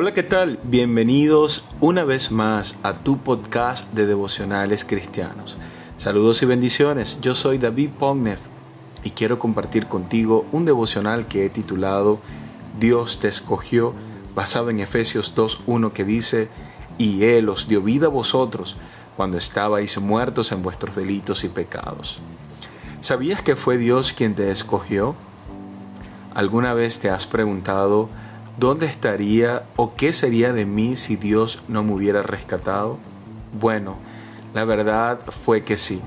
Hola, ¿qué tal? Bienvenidos una vez más a tu podcast de devocionales cristianos. Saludos y bendiciones, yo soy David Pognev y quiero compartir contigo un devocional que he titulado Dios te escogió, basado en Efesios 2.1 que dice, y Él os dio vida a vosotros cuando estabais muertos en vuestros delitos y pecados. ¿Sabías que fue Dios quien te escogió? ¿Alguna vez te has preguntado, ¿Dónde estaría o qué sería de mí si Dios no me hubiera rescatado? Bueno, la verdad fue que sí.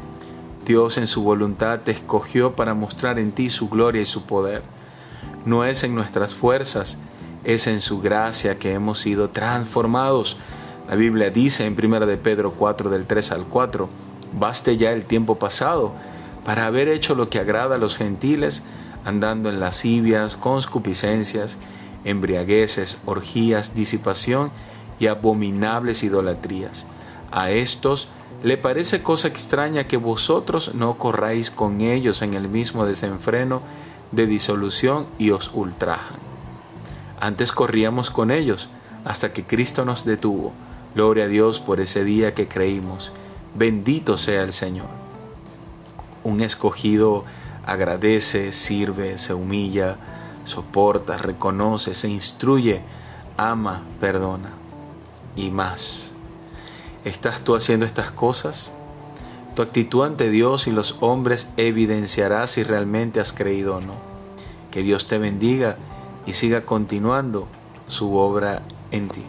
Dios en su voluntad te escogió para mostrar en ti su gloria y su poder. No es en nuestras fuerzas, es en su gracia que hemos sido transformados. La Biblia dice en 1 de Pedro 4 del 3 al 4, baste ya el tiempo pasado para haber hecho lo que agrada a los gentiles, andando en lascivias, conscupiscencias, embriagueces, orgías, disipación y abominables idolatrías. A estos le parece cosa extraña que vosotros no corráis con ellos en el mismo desenfreno de disolución y os ultrajan. Antes corríamos con ellos hasta que Cristo nos detuvo. Gloria a Dios por ese día que creímos. Bendito sea el Señor. Un escogido agradece, sirve, se humilla, soporta, reconoce, se instruye, ama, perdona y más. ¿Estás tú haciendo estas cosas? Tu actitud ante Dios y los hombres evidenciará si realmente has creído o no. Que Dios te bendiga y siga continuando su obra en ti.